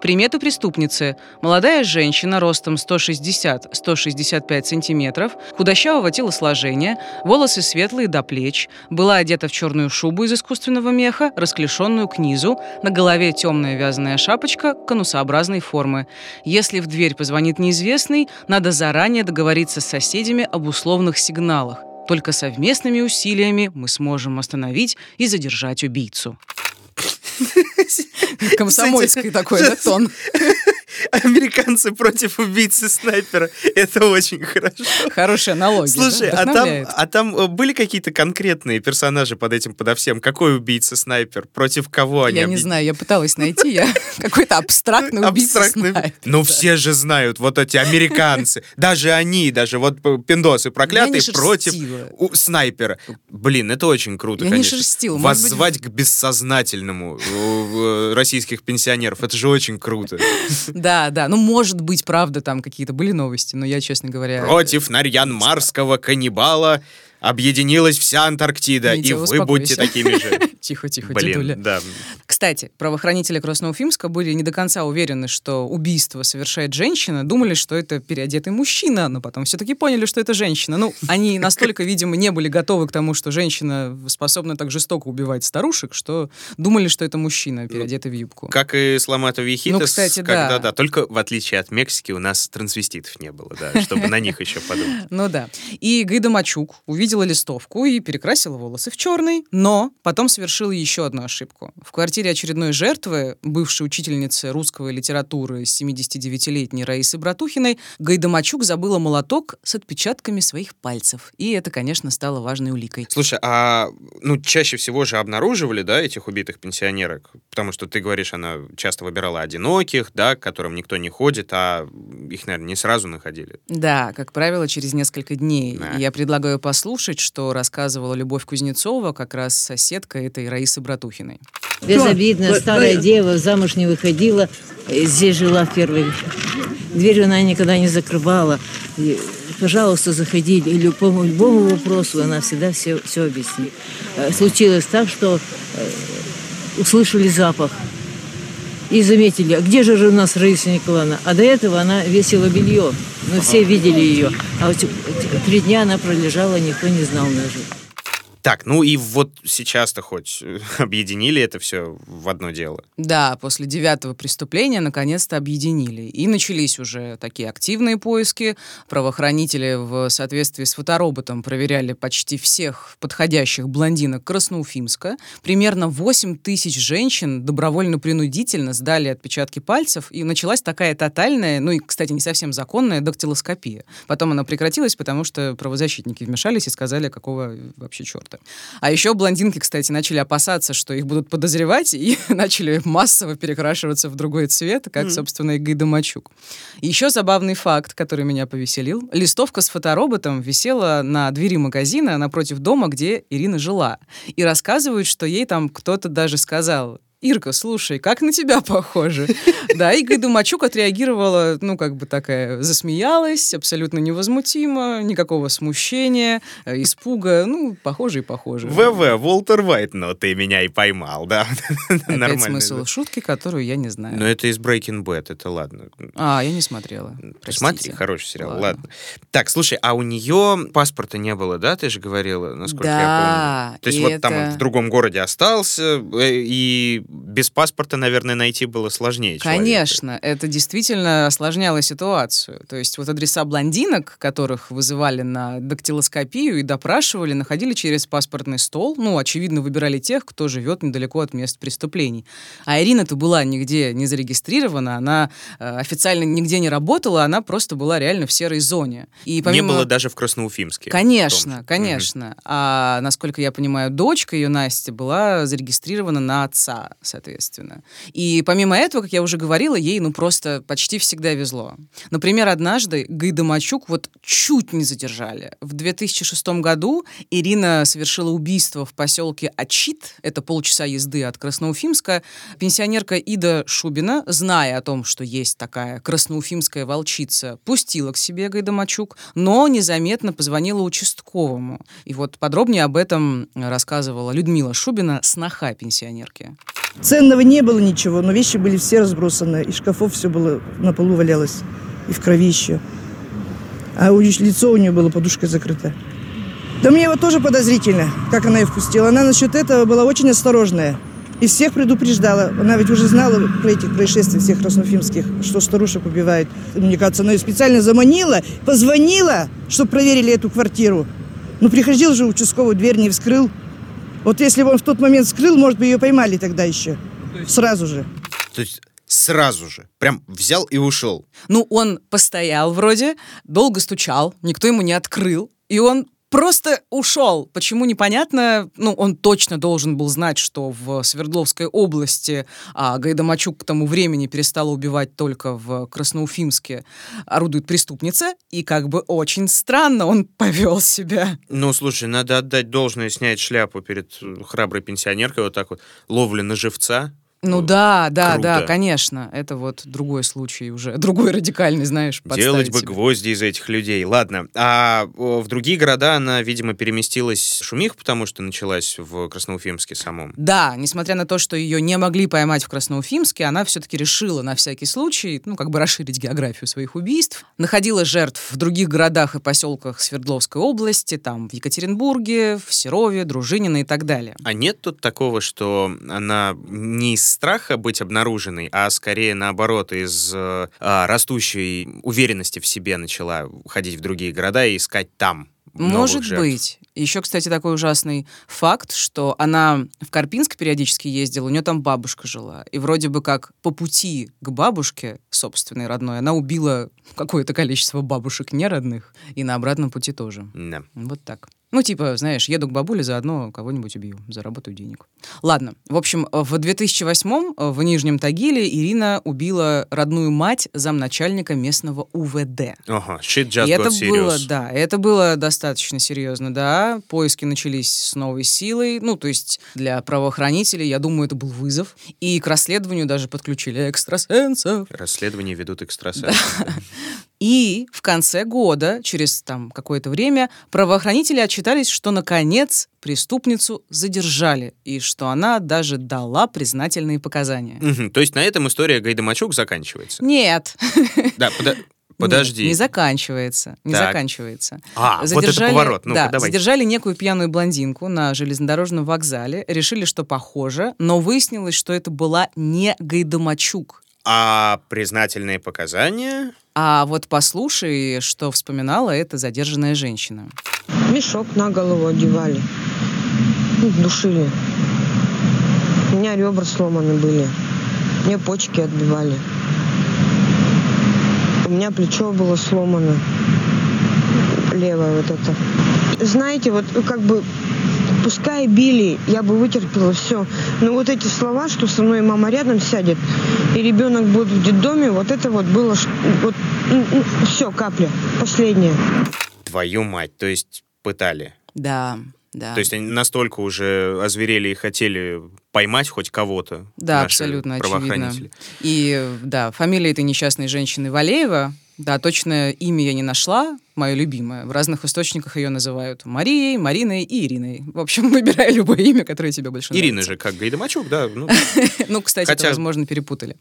Приметы преступницы. Молодая женщина ростом 160-165 сантиметров, худощавого телосложения, волосы светлые до плеч, была одета в черную шубу из искусственного меха, расклешенную к низу, на голове темная вязаная шапочка конусообразной формы. Если в дверь позвонит неизвестный, надо заранее договориться с соседями об условных сигналах. Только совместными усилиями мы сможем остановить и задержать убийцу. <laughs> Комсомольский такой, да, тон? <laughs> Американцы против убийцы снайпера. Это очень хорошо. Хорошая аналогия. Слушай, да? а, там, а там э, были какие-то конкретные персонажи под этим подо всем? Какой убийца снайпер? Против кого они? Я не знаю, я пыталась найти. Я <laughs> какой-то абстрактный убийца снайпер. Ну, все же знают, вот эти американцы. Даже они, даже вот пиндосы проклятые против снайпера. Блин, это очень круто, я конечно. Не шерстила. Воззвать к бессознательному э, российских пенсионеров. Это же очень круто. <laughs> Да, да. Ну, может быть, правда, там какие-то были новости, но я, честно говоря... Против Нарьян-Марского каннибала объединилась вся Антарктида, Митя, и вы будьте такими же. <laughs> Тихо, тихо, Блин, дедуля. да. Кстати, правоохранители Красноуфимска были не до конца уверены, что убийство совершает женщина, думали, что это переодетый мужчина, но потом все-таки поняли, что это женщина. Ну, они <laughs> настолько, видимо, не были готовы к тому, что женщина способна так жестоко убивать старушек, что думали, что это мужчина, переодетый в юбку. Как и Сламата Вихитас, ну, кстати, когда, да. да. Только в отличие от Мексики у нас трансвеститов не было, да, чтобы на них еще подумать. <laughs> Ну да. И Гайда Мачук увидела листовку и перекрасила волосы в черный, но потом совершила еще одну ошибку. В квартире очередной жертвы, бывшей учительницы русской литературы 79-летней Раисы Братухиной, Гайдамачук забыла молоток с отпечатками своих пальцев. И это, конечно, стало важной уликой. Слушай, а ну чаще всего же обнаруживали, да, этих убитых пенсионерок? Потому что ты говоришь, она часто выбирала одиноких, да, к которым никто не ходит, а их, наверное, не сразу находили. Да, как правило, через несколько дней. Да. Я предлагаю послушать, что рассказывала Любовь Кузнецова, как раз соседка этой Раисы Братухиной. Безобидная старая дева, замуж не выходила, здесь жила в первой. Дверь она никогда не закрывала. И, пожалуйста, заходили. И по любому вопросу она всегда все, все объяснит. Случилось так, что услышали запах и заметили, а где же у нас Раиса Николаевна? А до этого она весила белье. Мы все видели ее. А вот три дня она пролежала, никто не знал даже. Так, ну и вот сейчас-то хоть <laughs> объединили это все в одно дело. Да, после девятого преступления наконец-то объединили. И начались уже такие активные поиски. Правоохранители в соответствии с фотороботом проверяли почти всех подходящих блондинок Красноуфимска. Примерно 8 тысяч женщин добровольно-принудительно сдали отпечатки пальцев, и началась такая тотальная, ну и, кстати, не совсем законная дактилоскопия. Потом она прекратилась, потому что правозащитники вмешались и сказали, какого вообще черта. А еще блондинки, кстати, начали опасаться, что их будут подозревать, и <laughs> начали массово перекрашиваться в другой цвет, как, mm-hmm. собственно, и Гайдамачук. Еще забавный факт, который меня повеселил. Листовка с фотороботом висела на двери магазина напротив дома, где Ирина жила. И рассказывают, что ей там кто-то даже сказал, Ирка, слушай, как на тебя <laughs> похоже. Да, и Гайдумачук отреагировала, ну, как бы такая, засмеялась, абсолютно невозмутимо, никакого смущения, испуга, ну, похоже и похоже. ВВ, Волтер Вайт, но ты меня и поймал, да? <laughs> Опять смысл шутки, которую я не знаю. Но это из Breaking Bad, это ладно. А, я не смотрела. Смотри, хороший сериал, ладно. Так, слушай, а у нее паспорта не было, да, ты же говорила, насколько да, я помню? То есть вот там в другом городе остался, и без паспорта, наверное, найти было сложнее человека. Конечно, это действительно осложняло ситуацию. То есть вот адреса блондинок, которых вызывали на дактилоскопию и допрашивали, находили через паспортный стол. Ну, очевидно, выбирали тех, кто живет недалеко от мест преступлений. А Ирина-то была нигде не зарегистрирована, она э, официально нигде не работала, она просто была реально в серой зоне. И помимо... Не было даже в Красноуфимске. Конечно, конечно. Угу. А насколько я понимаю, дочка ее, Настя, была зарегистрирована на отца, соответственно. И помимо этого, как я уже говорила, ей ну просто почти всегда везло. Например, однажды Гайдамачук вот чуть не задержали. В 2006 году Ирина совершила убийство в поселке Ачит, это полчаса езды от Красноуфимска. Пенсионерка Ида Шубина, зная о том, что есть такая красноуфимская волчица, пустила к себе Гайдамачук, но незаметно позвонила участковому. И вот подробнее об этом рассказывала Людмила Шубина, сноха пенсионерки. Ценного не было ничего, но вещи были все разбросаны. Из шкафов все было на полу валялось. И в крови еще. А у, лицо у нее было подушкой закрыто. Да мне вот тоже подозрительно, как она ее впустила. Она насчет этого была очень осторожная. И всех предупреждала. Она ведь уже знала про эти происшествия всех красноуфимских, что старушек убивают. Мне кажется, она ее специально заманила, позвонила, чтобы проверили эту квартиру. Ну, приходил же участковый, дверь не вскрыл. Вот если бы он в тот момент скрыл, может бы ее поймали тогда еще. Есть... Сразу же. То есть сразу же. Прям взял и ушел. Ну, он постоял вроде, долго стучал, никто ему не открыл. И он просто ушел. Почему непонятно? Ну, он точно должен был знать, что в Свердловской области а Гайдамачук к тому времени перестала убивать только в Красноуфимске. Орудует преступница, и как бы очень странно он <laughs> повел себя. Ну, слушай, надо отдать должное, снять шляпу перед храброй пенсионеркой, вот так вот, ловли на живца, ну да, да, Круто. да, конечно. Это вот другой случай уже, <laughs> другой радикальный, знаешь, Делать бы себе. гвозди из этих людей. Ладно. А в другие города она, видимо, переместилась шумих, потому что началась в Красноуфимске самом. Да, несмотря на то, что ее не могли поймать в Красноуфимске, она все-таки решила на всякий случай, ну, как бы расширить географию своих убийств. Находила жертв в других городах и поселках Свердловской области, там, в Екатеринбурге, в Серове, Дружинино и так далее. А нет тут такого, что она не из страха быть обнаруженной, а скорее наоборот из э, а, растущей уверенности в себе начала ходить в другие города и искать там может жертв. быть. Еще, кстати, такой ужасный факт, что она в Карпинск периодически ездила, у нее там бабушка жила. И вроде бы как по пути к бабушке, собственной родной, она убила какое-то количество бабушек неродных, и на обратном пути тоже. Да. Вот так. Ну, типа, знаешь, еду к бабуле, заодно кого-нибудь убью, заработаю денег. Ладно, в общем, в 2008-м в Нижнем Тагиле Ирина убила родную мать замначальника местного УВД. Ага, shit just И это serious. было, да, это было достаточно серьезно, да. Поиски начались с новой силой, ну, то есть для правоохранителей, я думаю, это был вызов. И к расследованию даже подключили экстрасенсов. Расследование ведут экстрасенсы. <laughs> И в конце года, через там какое-то время, правоохранители отчитались, что наконец преступницу задержали, и что она даже дала признательные показания. Угу, то есть на этом история Гайдамачук заканчивается? Нет. Да, под... <laughs> Подожди. Нет, не заканчивается. Не так. заканчивается. А, задержали, вот это поворот. ну да, давай. задержали некую пьяную блондинку на железнодорожном вокзале, решили, что похоже, но выяснилось, что это была не Гайдамачук. А признательные показания? А вот послушай, что вспоминала эта задержанная женщина. Мешок на голову одевали. Ну, душили. У меня ребра сломаны были. Мне почки отбивали. У меня плечо было сломано. Левое вот это. Знаете, вот как бы пускай били, я бы вытерпела все. Но вот эти слова, что со мной мама рядом сядет, и ребенок будет в детдоме, вот это вот было, вот, все, капля, последняя. Твою мать, то есть пытали? Да, да. То есть они настолько уже озверели и хотели поймать хоть кого-то. Да, абсолютно очевидно. И да, фамилия этой несчастной женщины Валеева, да, точное имя я не нашла, мое любимое. В разных источниках ее называют Марией, Мариной и Ириной. В общем, <laughs> выбирай любое имя, которое тебе больше Ирина нравится. же как Гайдамачук, да? Ну, <laughs> Ну, кстати, это, возможно, перепутали.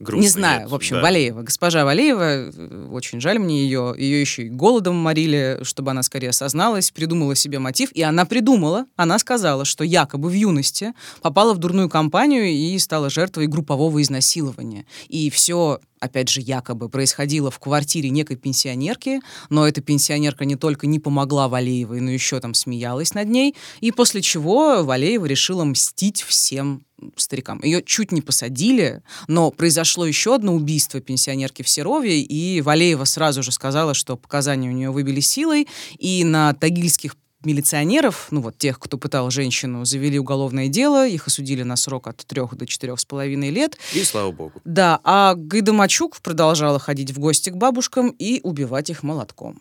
Не знаю, в общем. Валеева. Госпожа Валеева, э, очень жаль мне ее. Ее еще и голодом морили, чтобы она скорее осозналась, придумала себе мотив. И она придумала, она сказала, что якобы в юности попала в дурную компанию и стала жертвой группового изнасилования. И все опять же, якобы происходило в квартире некой пенсионерки, но пенсионерка не только не помогла Валеевой, но еще там смеялась над ней, и после чего Валеева решила мстить всем старикам. Ее чуть не посадили, но произошло еще одно убийство пенсионерки в Серове, и Валеева сразу же сказала, что показания у нее выбили силой, и на тагильских милиционеров, ну вот тех, кто пытал женщину, завели уголовное дело, их осудили на срок от трех до четырех с половиной лет. И слава богу. Да, а Гайдамачук продолжала ходить в гости к бабушкам и убивать их молотком.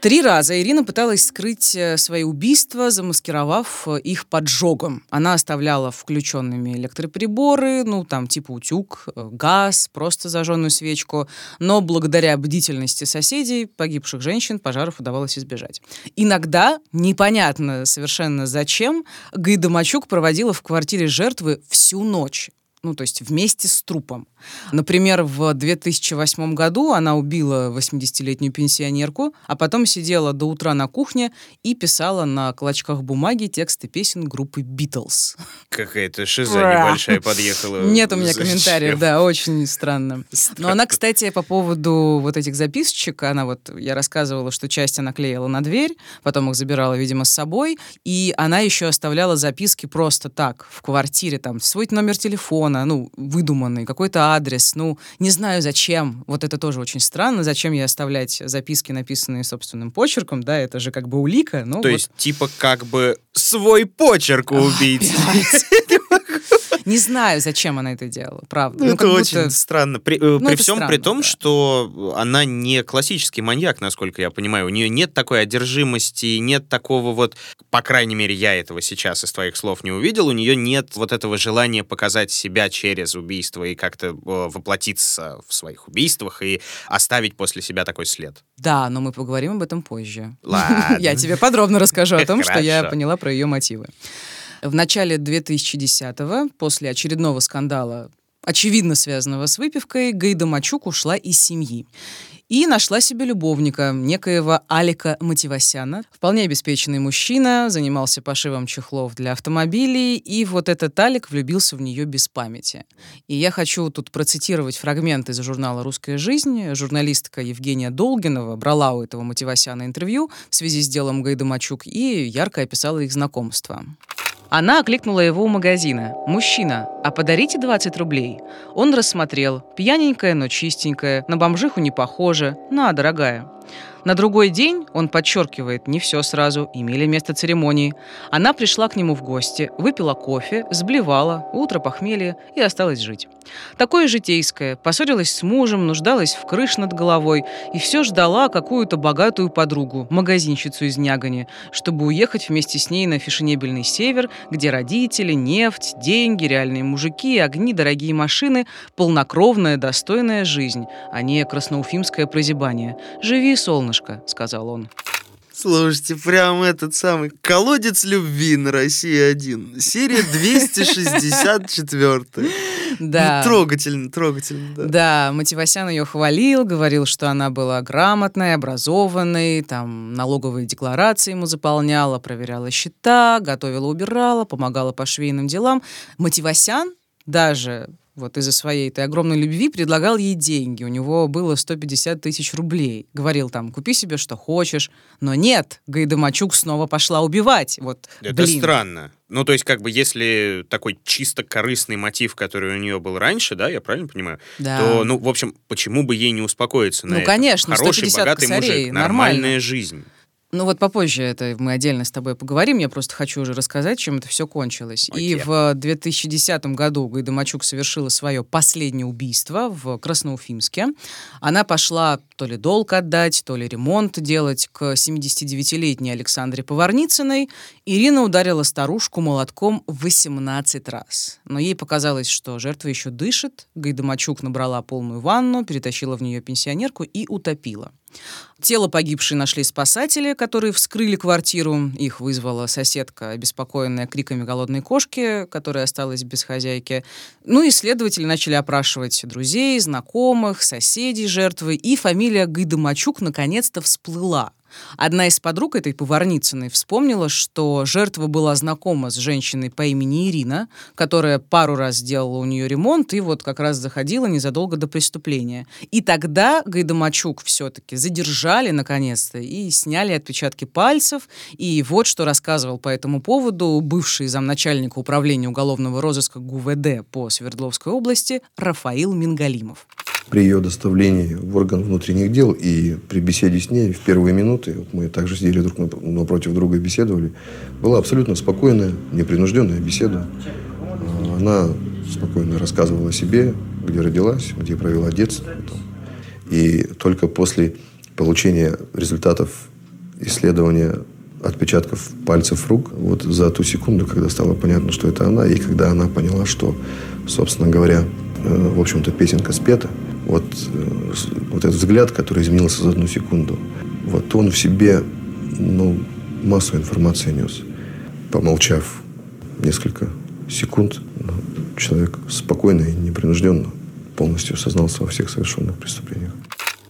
Три раза Ирина пыталась скрыть э, свои убийства, замаскировав э, их поджогом. Она оставляла включенными электроприборы, ну, там, типа утюг, э, газ, просто зажженную свечку. Но благодаря бдительности соседей, погибших женщин, пожаров удавалось избежать. Иногда, непонятно совершенно зачем, Гайдамачук проводила в квартире жертвы всю ночь. Ну, то есть вместе с трупом. Например, в 2008 году она убила 80-летнюю пенсионерку, а потом сидела до утра на кухне и писала на клочках бумаги тексты песен группы «Битлз». Какая-то шиза небольшая подъехала. Нет у меня Зачем? комментариев, да, очень странно. Но она, кстати, по поводу вот этих записочек, она вот, я рассказывала, что часть она клеила на дверь, потом их забирала, видимо, с собой, и она еще оставляла записки просто так, в квартире, там, свой номер телефона, ну, выдуманный, какой-то адрес, ну, не знаю зачем, вот это тоже очень странно, зачем ей оставлять записки, написанные собственным почерком, да, это же как бы улика, ну, То вот. есть, типа, как бы свой почерк у убийцы. <laughs> Не знаю, зачем она это делала, правда. Ну, Ну, это очень будто- странно. При, э, при это всем странно, при том, да. что она не классический маньяк, насколько я понимаю. У нее нет такой одержимости, нет такого вот, по крайней мере, я этого сейчас из твоих слов не увидел, у нее нет вот этого желания показать себя через убийство и как-то э, воплотиться в своих убийствах и оставить после себя такой след. Да, но мы поговорим об этом позже. <laughs> Ладно. Я тебе подробно расскажу о том, что я поняла про ее мотивы. В начале 2010-го, после очередного скандала, очевидно связанного с выпивкой, Гайдамачук ушла из семьи. И нашла себе любовника, некоего Алика Мативасяна. Вполне обеспеченный мужчина, занимался пошивом чехлов для автомобилей, и вот этот Алик влюбился в нее без памяти. И я хочу тут процитировать фрагмент из журнала «Русская жизнь». Журналистка Евгения Долгинова брала у этого Мативасяна интервью в связи с делом Гайдамачук и ярко описала их знакомство. Она окликнула его у магазина. «Мужчина, а подарите 20 рублей?» Он рассмотрел. Пьяненькая, но чистенькая. На бомжиху не похоже. На, дорогая. На другой день, он подчеркивает, не все сразу, имели место церемонии. Она пришла к нему в гости, выпила кофе, сблевала, утро похмелье и осталась жить. Такое житейское. Поссорилась с мужем, нуждалась в крыш над головой и все ждала какую-то богатую подругу, магазинщицу из Нягани, чтобы уехать вместе с ней на фешенебельный север, где родители, нефть, деньги, реальные мужики, огни, дорогие машины, полнокровная, достойная жизнь, а не красноуфимское прозябание. «Живи, солнышко», — сказал он. Слушайте, прям этот самый колодец любви на России 1. Серия 264. <laughs> Да. Ну, трогательно, трогательно, да. Да, Мативасян ее хвалил, говорил, что она была грамотной, образованной, там налоговые декларации ему заполняла, проверяла счета, готовила, убирала, помогала по швейным делам. Мативасян даже вот из-за своей этой огромной любви предлагал ей деньги. У него было 150 тысяч рублей. Говорил там, купи себе что хочешь. Но нет, Гайдамачук снова пошла убивать. Вот, Это блин. странно. Ну, то есть, как бы, если такой чисто корыстный мотив, который у нее был раньше, да, я правильно понимаю, Да. то, ну, в общем, почему бы ей не успокоиться на Ну, этом? конечно, Хороший, 150 богатый косарей, мужик, нормально. нормальная жизнь. Ну вот попозже это мы отдельно с тобой поговорим. Я просто хочу уже рассказать, чем это все кончилось. И Окей. в 2010 году Гайдамачук совершила свое последнее убийство в Красноуфимске. Она пошла то ли долг отдать, то ли ремонт делать к 79-летней Александре Поварницыной, Ирина ударила старушку молотком 18 раз. Но ей показалось, что жертва еще дышит. Гайдамачук набрала полную ванну, перетащила в нее пенсионерку и утопила. Тело погибшей нашли спасатели, которые вскрыли квартиру. Их вызвала соседка, обеспокоенная криками голодной кошки, которая осталась без хозяйки. Ну и следователи начали опрашивать друзей, знакомых, соседей жертвы, и фамилия Гайдамачук наконец-то всплыла. Одна из подруг этой Поварницыной вспомнила, что жертва была знакома с женщиной по имени Ирина, которая пару раз сделала у нее ремонт и вот как раз заходила незадолго до преступления. И тогда Гайдамачук все-таки задержали наконец-то и сняли отпечатки пальцев. И вот что рассказывал по этому поводу бывший замначальника управления уголовного розыска ГУВД по Свердловской области Рафаил Мингалимов при ее доставлении в орган внутренних дел и при беседе с ней в первые минуты, вот мы также сидели друг напротив друга и беседовали, была абсолютно спокойная, непринужденная беседа. А, она спокойно рассказывала о себе, где родилась, где провела детство. И только после получения результатов исследования отпечатков пальцев рук, вот за ту секунду, когда стало понятно, что это она, и когда она поняла, что, собственно говоря, э, в общем-то, песенка спета, вот, э, вот этот взгляд, который изменился за одну секунду, вот он в себе ну, массу информации нес. Помолчав несколько секунд, ну, человек спокойно и непринужденно полностью сознался во всех совершенных преступлениях.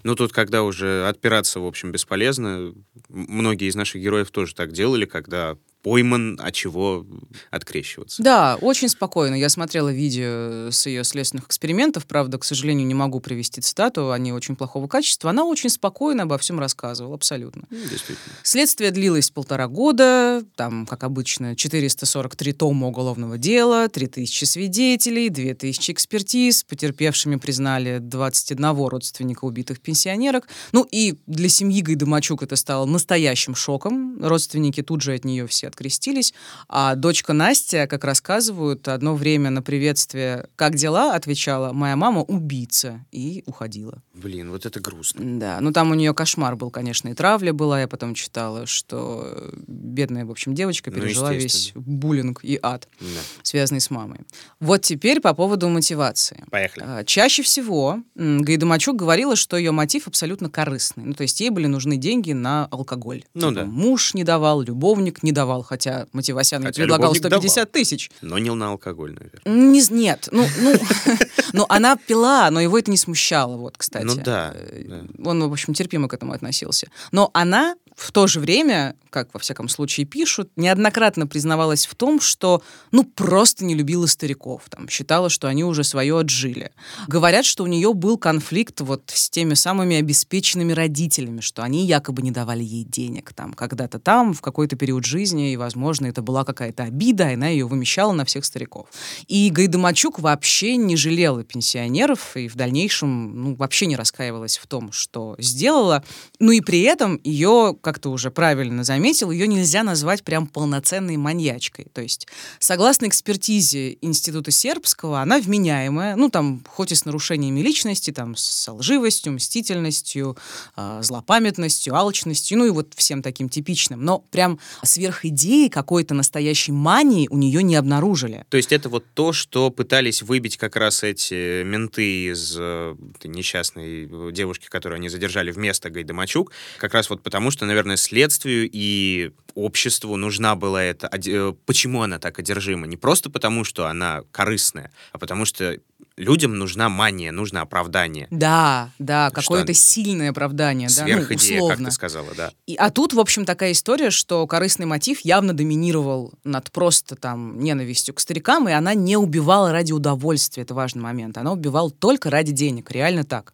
Ну, тут, когда уже отпираться, в общем, бесполезно, многие из наших героев тоже так делали, когда пойман, а чего открещиваться. Да, очень спокойно. Я смотрела видео с ее следственных экспериментов, правда, к сожалению, не могу привести цитату, они очень плохого качества. Она очень спокойно обо всем рассказывала, абсолютно. Ну, действительно. Следствие длилось полтора года, там, как обычно, 443 тома уголовного дела, 3000 свидетелей, 2000 экспертиз, потерпевшими признали 21 родственника убитых пенсионерок. Ну и для семьи Гайдамачук это стало настоящим шоком. Родственники тут же от нее все открестились. А дочка Настя, как рассказывают, одно время на приветствие «Как дела?» отвечала «Моя мама убийца» и уходила. Блин, вот это грустно. Да, ну там у нее кошмар был, конечно, и травля была. Я потом читала, что бедная, в общем, девочка ну, пережила ну, весь буллинг и ад, да. связанный с мамой. Вот теперь по поводу мотивации. Поехали. А, чаще всего Гайдамачук говорила, что ее мотив абсолютно корыстный. Ну, то есть ей были нужны деньги на алкоголь. Ну типа, да. Муж не давал, любовник не давал, хотя Мативасян хотя предлагал 150 тысяч. Но не на алкоголь, наверное. Не, нет, ну, ну, <laughs> ну, она пила, но его это не смущало, вот, кстати. Ну да, э, да. Он, в общем, терпимо к этому относился. Но она в то же время, как во всяком случае пишут, неоднократно признавалась в том, что ну просто не любила стариков, там, считала, что они уже свое отжили. Говорят, что у нее был конфликт вот с теми самыми обеспеченными родителями, что они якобы не давали ей денег там когда-то там, в какой-то период жизни, и, возможно, это была какая-то обида, и она ее вымещала на всех стариков. И Гайдамачук вообще не жалела пенсионеров, и в дальнейшем ну, вообще не раскаивалась в том, что сделала. Ну и при этом ее как ты уже правильно заметил, ее нельзя назвать прям полноценной маньячкой. То есть, согласно экспертизе Института Сербского, она вменяемая, ну, там, хоть и с нарушениями личности, там, с лживостью, мстительностью, э, злопамятностью, алчностью, ну и вот всем таким типичным. Но прям сверх идеи какой-то настоящей мании у нее не обнаружили. То есть это вот то, что пытались выбить как раз эти менты из э, несчастной девушки, которую они задержали вместо Гайдамачук, как раз вот потому, что, наверное, следствию и обществу нужна была эта... Э, почему она так одержима? Не просто потому, что она корыстная, а потому что людям нужна мания, нужно оправдание. Да, да, какое-то сильное оправдание. Сверхидея, да, ну, как ты сказала, да. И, а тут, в общем, такая история, что корыстный мотив явно доминировал над просто там ненавистью к старикам, и она не убивала ради удовольствия, это важный момент. Она убивала только ради денег, реально так.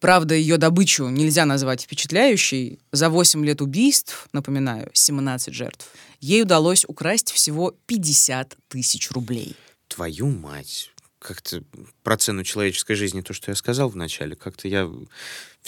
Правда, ее добычу нельзя назвать впечатляющей. За 8 лет убийств, напоминаю, 17 жертв, ей удалось украсть всего 50 тысяч рублей. Твою мать как-то про цену человеческой жизни, то, что я сказал вначале, как-то я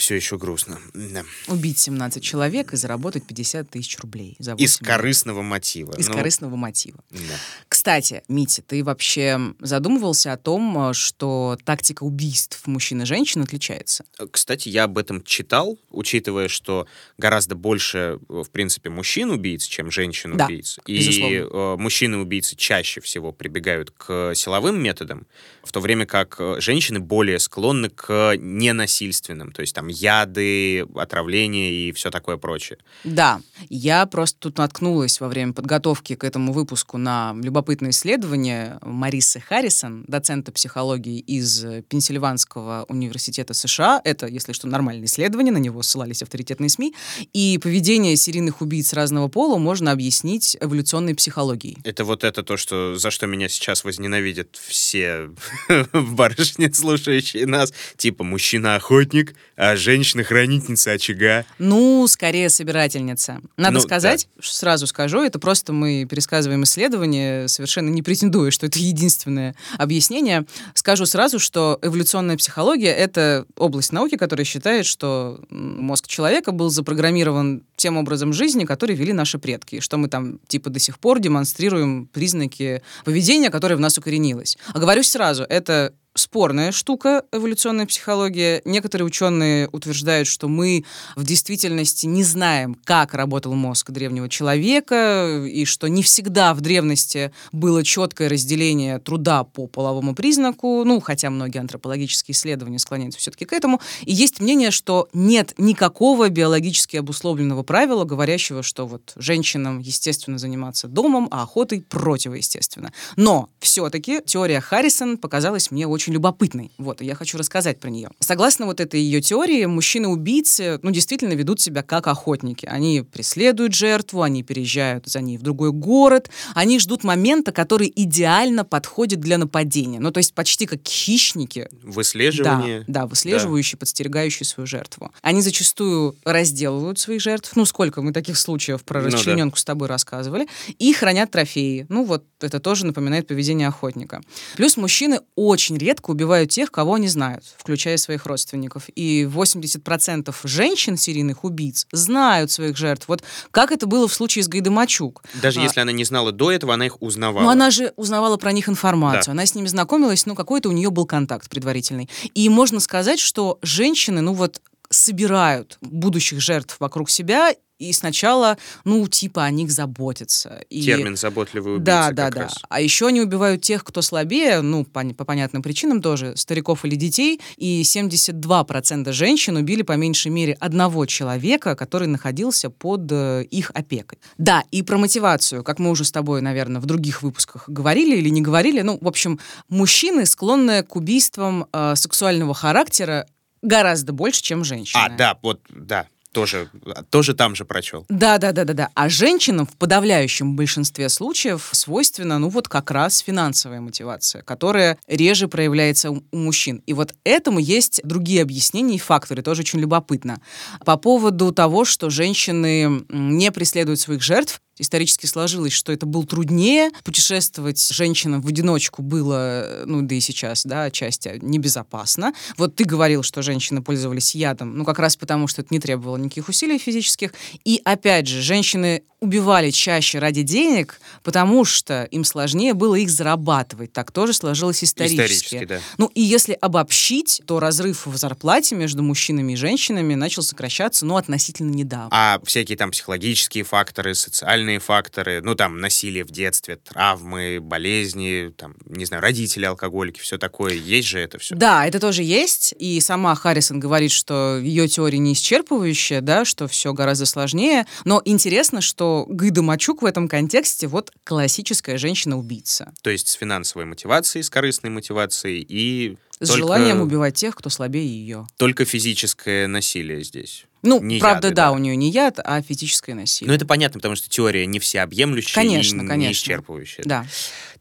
все еще грустно. Да. Убить 17 человек и заработать 50 тысяч рублей. За Из 8 лет. корыстного мотива. Из Ну, корыстного мотива. да. Кстати, Митя, ты вообще задумывался о том, э, что тактика убийств мужчин и женщин отличается? Кстати, я об этом читал, учитывая, что гораздо больше, э, в принципе, мужчин-убийц, чем женщин-убийц. Да, и безусловно. э, мужчины-убийцы чаще всего прибегают к силовым методам, в то время как э, женщины более склонны к ненасильственным, то есть там яды, отравления и все такое прочее. Да, я просто тут наткнулась во время подготовки к этому выпуску на любопытное исследование Марисы Харрисон, доцента психологии из Пенсильванского университета США. Это, если что, нормальное исследование, на него ссылались авторитетные СМИ. И поведение серийных убийц разного пола можно объяснить эволюционной психологией. Это вот это то, что, за что меня сейчас возненавидят все <laughs> барышни, слушающие нас. Типа мужчина-охотник, а женщина-хранительница очага. Ну, скорее собирательница. Надо Ну, сказать, сразу скажу, это просто мы пересказываем исследование, совершенно не претендуя, что это единственное объяснение. Скажу сразу, что эволюционная психология — это область науки, которая считает, что мозг человека был запрограммирован тем образом жизни, который вели наши предки, и что мы там типа до сих пор демонстрируем признаки поведения, которое в нас укоренилось. Оговорюсь сразу, это спорная штука, эволюционная психология. Некоторые ученые утверждают, что мы в действительности не знаем, как работал мозг древнего человека, и что не всегда в древности было четкое разделение труда по половому признаку, ну, хотя многие антропологические исследования склоняются все-таки к этому. И есть мнение, что нет никакого биологически обусловленного правила, говорящего, что вот женщинам, естественно, заниматься домом, а охотой противоестественно. Но все-таки теория Харрисон показалась мне очень любопытной. Вот, и я хочу рассказать про нее. Согласно вот этой ее теории, мужчины-убийцы, ну, действительно ведут себя как охотники. Они преследуют жертву, они переезжают за ней в другой город, они ждут момента, который идеально подходит для нападения. Ну, то есть почти как хищники, Выслеживание. да, да, выслеживающие, подстерегающие свою жертву. Они зачастую разделывают своих жертв. Ну, сколько мы таких случаев про Ну да. расчлененку с тобой рассказывали. И хранят трофеи. Ну, вот это тоже напоминает поведение охотника. Плюс мужчины очень редко убивают тех, кого они знают, включая своих родственников. И 80% женщин, серийных убийц, знают своих жертв. Вот как это было в случае с Гайдамачук. Даже А, если она не знала до этого, она их узнавала. ну, она же узнавала про них информацию, Да. она с ними знакомилась, ну, какой-то у нее был контакт предварительный. И можно сказать, что женщины, ну, вот, собирают будущих жертв вокруг себя и сначала, ну, типа, о них заботятся. И... Термин «заботливый убийца» Да, да, да. раз. А еще они убивают тех, кто слабее, ну, по, по понятным причинам тоже, стариков или детей. И 72% женщин убили по меньшей мере одного человека, который находился под э, их опекой. Да, и про мотивацию, как мы уже с тобой, наверное, в других выпусках говорили или не говорили. Ну, в общем, мужчины склонны к убийствам э, сексуального характера гораздо больше, чем женщины. А, да, вот, да, тоже, тоже там же прочел. Да, да, да, да, да. А женщинам в подавляющем большинстве случаев свойственна, ну вот как раз финансовая мотивация, которая реже проявляется у мужчин. И вот этому есть другие объяснения и факторы, тоже очень любопытно. По поводу того, что женщины не преследуют своих жертв, исторически сложилось, что это было труднее. Путешествовать женщинам в одиночку было, э, ну да и сейчас, да, отчасти небезопасно. Вот ты говорил, что женщины пользовались ядом, ну как раз потому, что это не требовало никаких усилий физических. И опять же, женщины убивали чаще ради денег, потому что им сложнее было их зарабатывать. Так тоже сложилось исторически. Исторически, да. Ну и если обобщить, то разрыв в зарплате между мужчинами и женщинами начал сокращаться, ну, относительно недавно. А всякие там психологические факторы, социальные факторы, ну там насилие в детстве, травмы, болезни, там, не знаю, родители алкоголики, все такое, есть же это все. Да, это тоже есть. И сама Харрисон говорит, что ее теория не исчерпывающая, да, что все гораздо сложнее. Но интересно, что Гайда Мачук в этом контексте вот классическая женщина-убийца. То есть с финансовой мотивацией, с корыстной мотивацией и С только, желанием убивать тех, кто слабее ее. только физическое насилие здесь. Ну, Не правда, яды, да, да. у нее не яд, а физическое насилие. Ну, это понятно, потому что теория не всеобъемлющая Конечно, и не конечно. исчерпывающая. Да.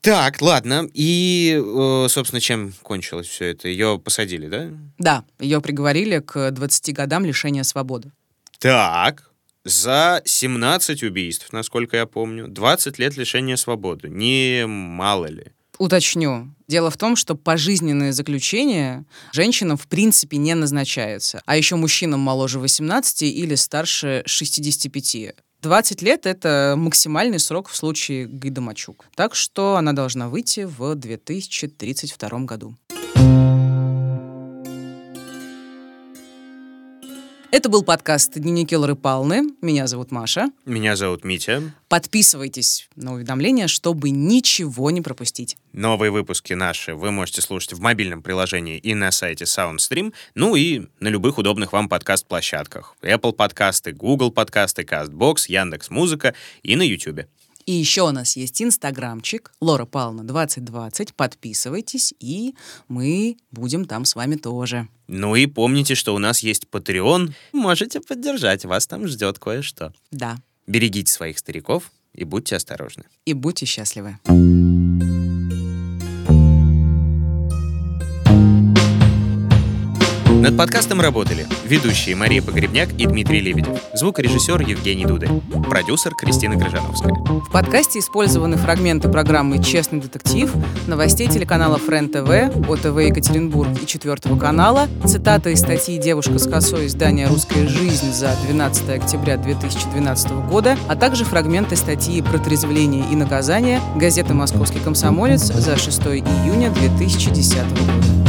Так, ладно. И, э, собственно, чем кончилось все это? Ее посадили, да? Да, ее приговорили к 20 годам лишения свободы. Так, за 17 убийств, насколько я помню, 20 лет лишения свободы. Не мало ли. Уточню. Дело в том, что пожизненное заключение женщинам в принципе не назначается, а еще мужчинам моложе 18 или старше 65. 20 лет — это максимальный срок в случае Гайда Мачук. Так что она должна выйти в 2032 году. Это был подкаст «Дневники Лоры Палны». Меня зовут Маша. Меня зовут Митя. Подписывайтесь на уведомления, чтобы ничего не пропустить. Новые выпуски наши вы можете слушать в мобильном приложении и на сайте SoundStream, ну и на любых удобных вам подкаст-площадках. Apple подкасты, Google подкасты, CastBox, Яндекс Музыка и на YouTube. И еще у нас есть инстаграмчик Лора Павловна 2020. Подписывайтесь, и мы будем там с вами тоже. Ну и помните, что у нас есть Patreon. Можете поддержать, вас там ждет кое-что. Да. Берегите своих стариков и будьте осторожны. И будьте счастливы. Над подкастом работали ведущие Мария Погребняк и Дмитрий Лебедев, звукорежиссер Евгений Дуды, продюсер Кристина Грыжановская. В подкасте использованы фрагменты программы «Честный детектив», новостей телеканала Френ ТВ, ОТВ Екатеринбург и Четвертого канала, цитаты из статьи «Девушка с косой» издания «Русская жизнь» за 12 октября 2012 года, а также фрагменты статьи «Протрезвление и наказание» газеты «Московский комсомолец» за 6 июня 2010 года.